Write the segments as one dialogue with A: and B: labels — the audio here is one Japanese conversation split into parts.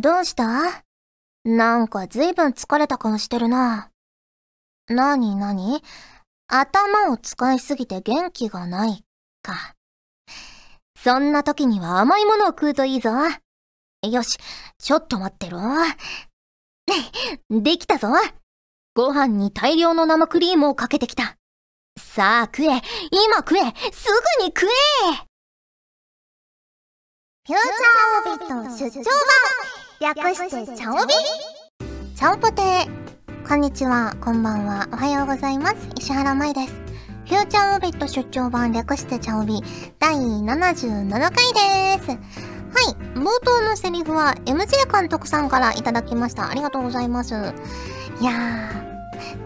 A: どうした？なんかずいぶん疲れた顔してるな。なになに頭を使いすぎて元気がないか。そんな時には甘いものを食うといいぞ。よし、ちょっと待ってろ。できたぞ。ご飯に大量の生クリームをかけてきた。さあ食え今食えすぐに食え
B: フューチャーオービット出張版略してチャオビ？
A: チャオポテーこんにちは、こんばんは、おはようございます。石原舞です。フューチャーオービット出張版略してチャオビ第77回です。はい、冒頭のセリフは MJ 監督さんからいただきました。ありがとうございます。いや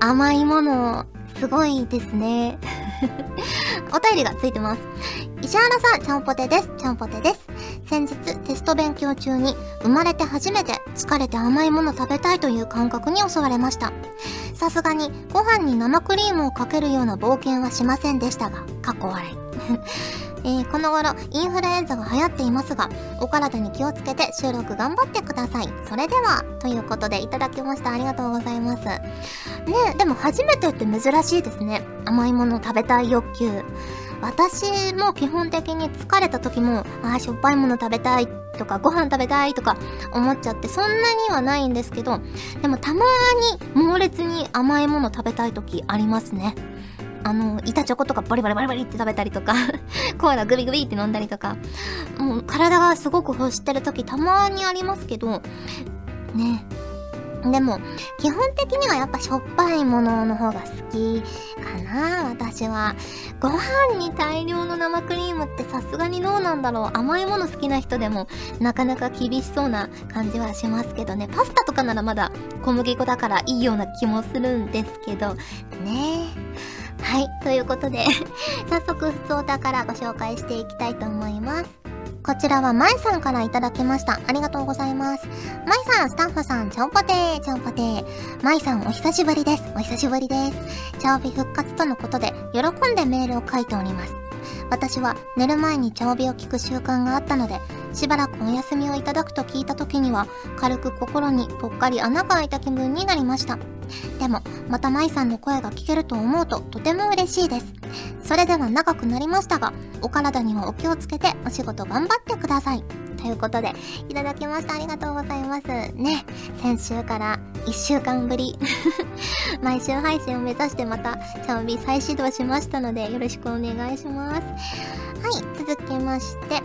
A: ー、甘いものすごいですね。お便りがついてます。石原さん、ちゃんぽてです。ちゃんぽてです。先日、テスト勉強中に、生まれて初めて疲れて甘いもの食べたいという感覚に襲われました。さすがに、ご飯に生クリームをかけるような冒険はしませんでしたが、かっこ笑い。えー、この頃、インフルエンザが流行っていますが、お体に気をつけて収録頑張ってください。それでは、ということでいただきました。ありがとうございます。ねでも初めてって珍しいですね。甘いもの食べたい欲求。私も基本的に疲れた時も、ああ、しょっぱいもの食べたいとか、ご飯食べたいとか思っちゃって、そんなにはないんですけど、でもたまに猛烈に甘いもの食べたい時ありますね。あの、板チョコとかバリバリバリバリって食べたりとか コーラグビグビって飲んだりとか、もう体がすごく欲してる時たまにありますけど、ね。でも、基本的にはやっぱしょっぱいものの方が好きかな、私は。ご飯に大量の生クリームってさすがにどうなんだろう。甘いもの好きな人でもなかなか厳しそうな感じはしますけどね。パスタとかならまだ小麦粉だからいいような気もするんですけど、ねはい、ということで 早速、ふつおたからご紹介していきたいと思います。こちらはまえさんからいただきました。ありがとうございます。まえさん、スタッフさん、ちゃんぽてー、ちゃんぽてー。まえさん、お久しぶりです。お久しぶりです。チャオビ復活とのことで、喜んでメールを書いております。私は寝る前に茶帯を聞く習慣があったので、しばらくお休みをいただくと聞いた時には、軽く心にぽっかり穴が開いた気分になりました。でも、また舞さんの声が聞けると思うととても嬉しいです。それでは長くなりましたが、お体にはお気をつけてお仕事頑張ってください。ということで、いただきました。ありがとうございます。ね、先週から1週間ぶり 毎週配信を目指してまた、チャオビ再始動しましたので、よろしくお願いします。はい、続きまして、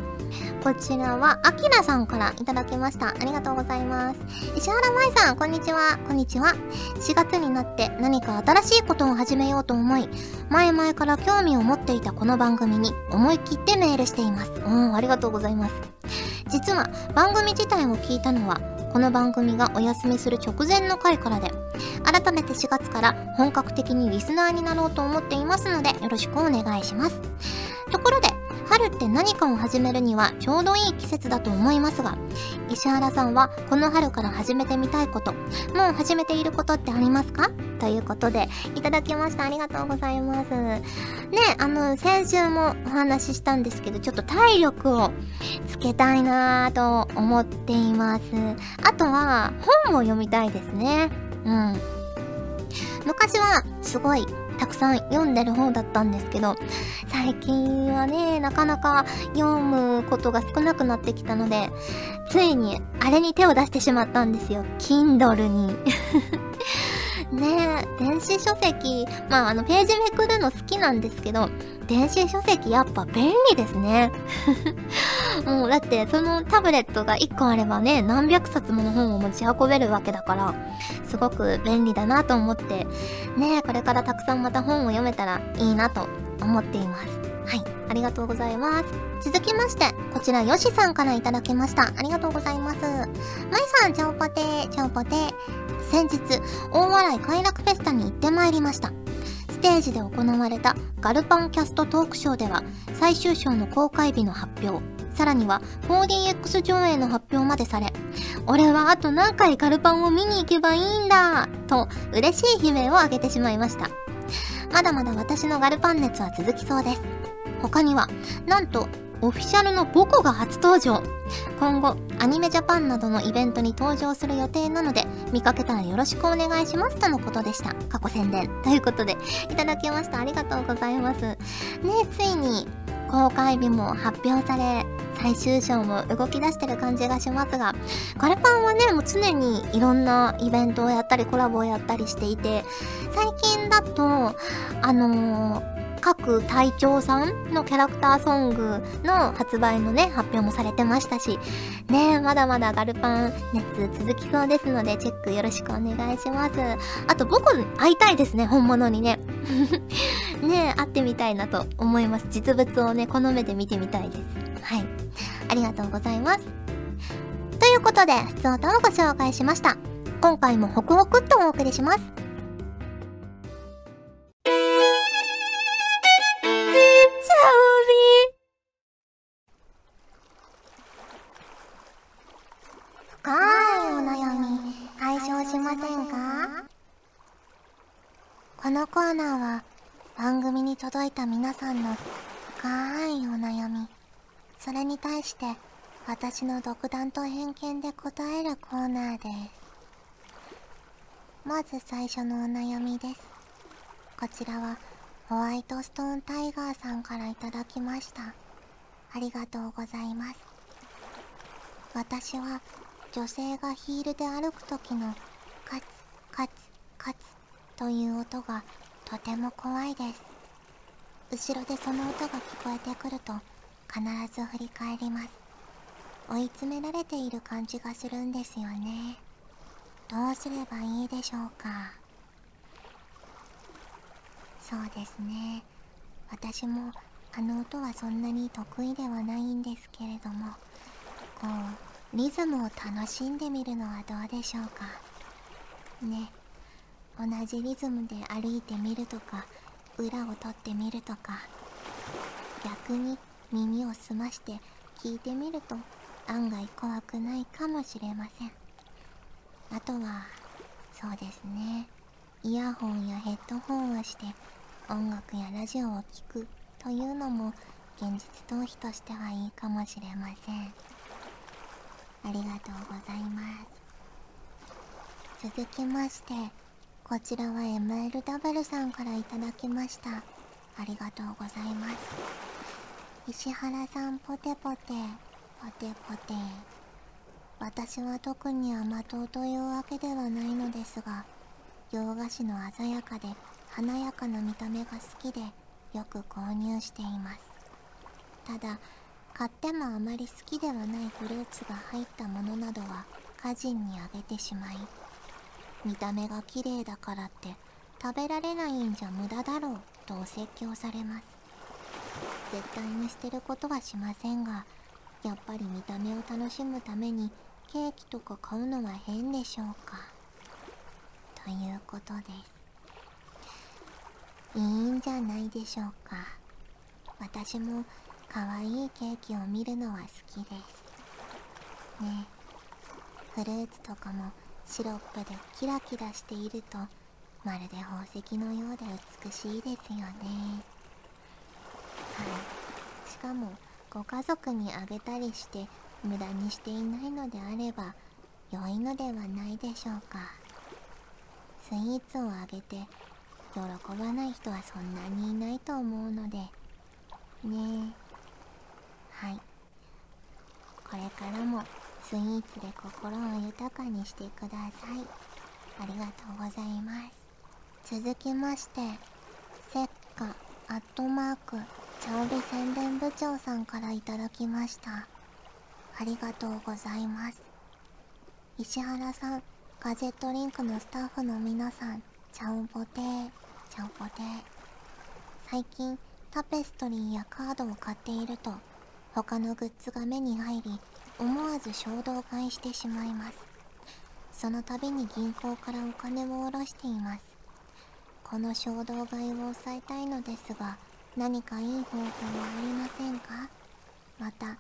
A: こちらは、あきらさんからいただきました。ありがとうございます。石原舞さん、こんにちは。こんにちは。4月になって何か新しいことを始めようと思い、前々から興味を持っていたこの番組に思い切ってメールしています。うん、ありがとうございます。実は、番組自体を聞いたのは、この番組がお休みする直前の回からで、改めて4月から本格的にリスナーになろうと思っていますので、よろしくお願いします。ところで、春って何かを始めるにはちょうどいい季節だと思いますが、石原さんはこの春から始めてみたいこと、もう始めていることってありますか？ということで、いただきました。ありがとうございます。ね、あの、先週もお話ししたんですけど、ちょっと体力をつけたいなぁと思っています。あとは、本を読みたいですね。うん。昔は、すごい、たくさん読んでる方だったんですけど、最近はね、なかなか読むことが少なくなってきたので、ついにあれに手を出してしまったんですよ。Kindle に。ねえ、電子書籍、まああのページめくるの好きなんですけど、電子書籍やっぱ便利ですね。もうだってそのタブレットが1個あればね、何百冊もの本を持ち運べるわけだから、すごく便利だなと思って、ねこれからたくさんまた本を読めたらいいなと思っています。はい、ありがとうございます。続きまして、こちらヨシさんから頂きました。ありがとうございます。まいさん、ちゃんぽてー、ちゃんぽて。先日、大笑い快楽フェスタに行ってまいりました。ステージで行われたガルパンキャストトークショーでは、最終章の公開日の発表、さらには 4DX 上映の発表までされ、俺はあと何回ガルパンを見に行けばいいんだと嬉しい悲鳴を上げてしまいました。まだまだ私のガルパン熱は続きそうです。他には、なんと、
C: オフィシャルのボコが初登場。今後アニメジャパンなどのイベントに登場する予定なので見かけたらよろしくお願いしますとのことでした。過去宣伝。ということでいただきました。ありがとうございます。ねついに公開日も発表され最終章も動き出してる感じがしますがガルパンはねもう常にいろんなイベントをやったりコラボをやったりしていて最近だとあのー各隊長さんのキャラクターソングの発売のね、発表もされてましたし、ねまだまだガルパン熱続きそうですので、チェックよろしくお願いします。あと僕会いたいですね、本物にね。ね会ってみたいなと思います。実物をね、この目で見てみたいです。はい。ありがとうございます。ということで、普通歌をご紹介しました。今回もホクホクっとお送りします。
A: 深いお悩み解消しませんか？このコーナーは番組に届いた皆さんの深いお悩みそれに対して私の独断と偏見で答えるコーナーです。まず最初のお悩みです。こちらはホワイトストーンタイガーさんからいただきました。ありがとうございます。私は女性がヒールで歩く時のカツカツカツという音がとても怖いです。後ろでその音が聞こえてくると必ず振り返ります。追い詰められている感じがするんですよね。どうすればいいでしょうか。そうですね。私もあの音はそんなに得意ではないんですけれどもこうリズムを楽しんでみるのはどうでしょうか。ね。同じリズムで歩いてみるとか裏を取ってみるとか逆に耳を澄まして聞いてみると案外怖くないかもしれません。あとはそうですね。イヤホンやヘッドホンをして音楽やラジオを聴くというのも現実逃避としてはいいかもしれません。ありがとうございます。続きましてこちらは MLW さんからいただきました。ありがとうございます。石原さんポテポテ。ポテポテ。私は特に甘党というわけではないのですが洋菓子の鮮やかで華やかな見た目が好きでよく購入しています。ただ買ってもあまり好きではないフルーツが入ったものなどは家人にあげてしまい見た目が綺麗だからって食べられないんじゃ無駄だろうとお説教されます。絶対に捨てることはしませんがやっぱり見た目を楽しむためにケーキとか買うのは変でしょうか？ということです。いいんじゃないでしょうか？私も可愛いケーキを見るのは好きです。ね。フルーツとかもシロップでキラキラしているとまるで宝石のようで美しいですよね。しかもご家族にあげたりして無駄にしていないのであれば良いのではないでしょうか。スイーツをあげて喜ばない人はそんなにいないと思うので。ねえ。はい。これからもスイーツで心を豊かにしてください。ありがとうございます。続きましてせっかアットマーク。茶帯宣伝部長さんからいただきました。ありがとうございます。石原さんガジェットリンクのスタッフの皆さんちゃんぽてー。ちゃんぽてー。最近タペストリーやカードを買っていると他のグッズが目に入り思わず衝動買いしてしまいます。その度に銀行からお金を下ろしています。この衝動買いを抑えたいのですが何かいい方法はありませんか？また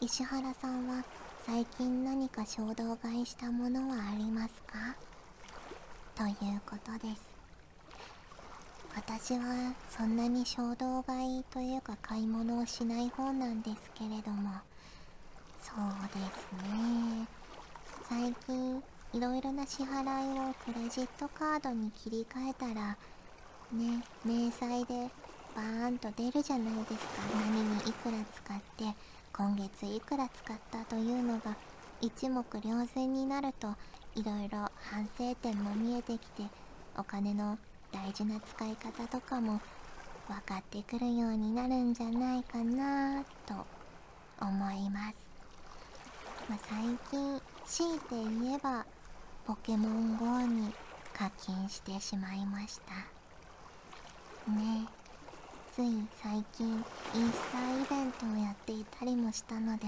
A: 石原さんは最近何か衝動買いしたものはありますか？ということです。
B: 私はそんなに衝動買いというか買い物をしない方なんですけれども。そうですね。最近いろいろな支払いをクレジットカードに切り替えたらね明細でバーンと出るじゃないですか。何にいくら使って今月いくら使ったというのが一目瞭然になるといろいろ反省点も見えてきてお金の大事な使い方とかも分かってくるようになるんじゃないかなと思います、まあ、最近強いて言えばポケモン GO に課金してしまいました。ね。えつい最近インスタイベントをやっていたりもしたので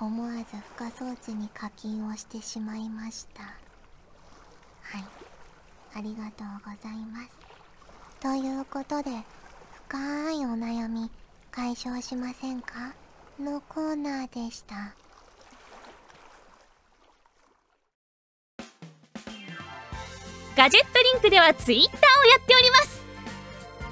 B: 思わず付加装置に課金をしてしまいました。はい。ありがとうございます。ということで深いお悩み解消しませんか？のコーナーでした。
C: ガジェットリンクではツイッターをやっております。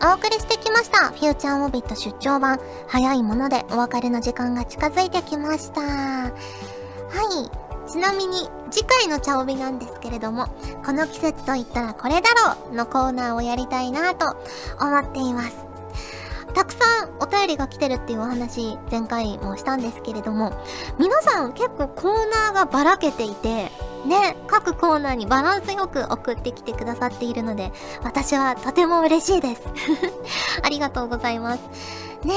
A: お送りしてきました。フューチャーオービット出張版。早いものでお別れの時間が近づいてきました。はい。ちなみに、次回の茶帯なんですけれども、この季節といったらこれだろうのコーナーをやりたいなと思っています。たくさんお便りが来てるっていうお話、前回もしたんですけれども、皆さん結構コーナーがばらけていて、ね、各コーナーにバランスよく送ってきてくださっているので、私はとても嬉しいです。ありがとうございます。ね、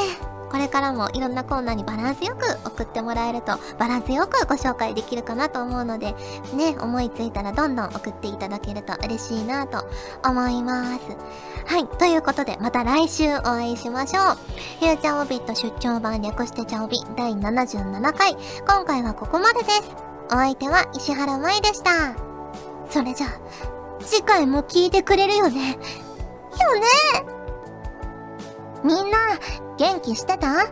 A: これからもいろんなコーナーにバランスよく送ってもらえると、バランスよくご紹介できるかなと思うので、ね、思いついたらどんどん送っていただけると嬉しいなと思います。はい、ということで、また来週お会いしましょう。フューチャーオビット出張版略してチャオビ第77回。今回はここまでです。お相手は石原舞でした。それじゃあ、次回も聞いてくれるよね。よねみんな、元気してた？え？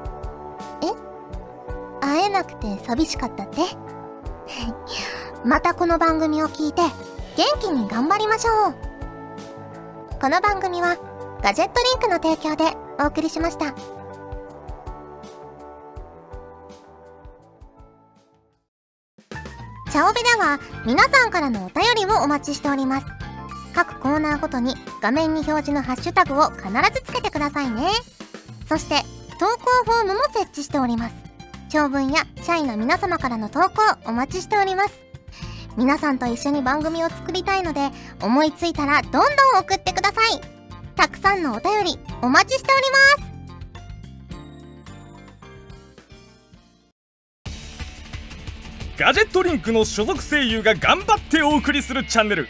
A: 会えなくて寂しかったって？またこの番組を聞いて、元気に頑張りましょう。この番組は、ガジェットリンクの提供でお送りしました。チャオベでは皆さんからのお便りをお待ちしております。各コーナーごとに画面に表示のハッシュタグを必ずつけてくださいね。そして投稿フォームも設置しております。長文や社員の皆様からの投稿お待ちしております。皆さんと一緒に番組を作りたいので思いついたらどんどん送ってください。たくさんのお便りお待ちしております。
D: ガジェットリンクの所属声優が頑張ってお送りするチャンネル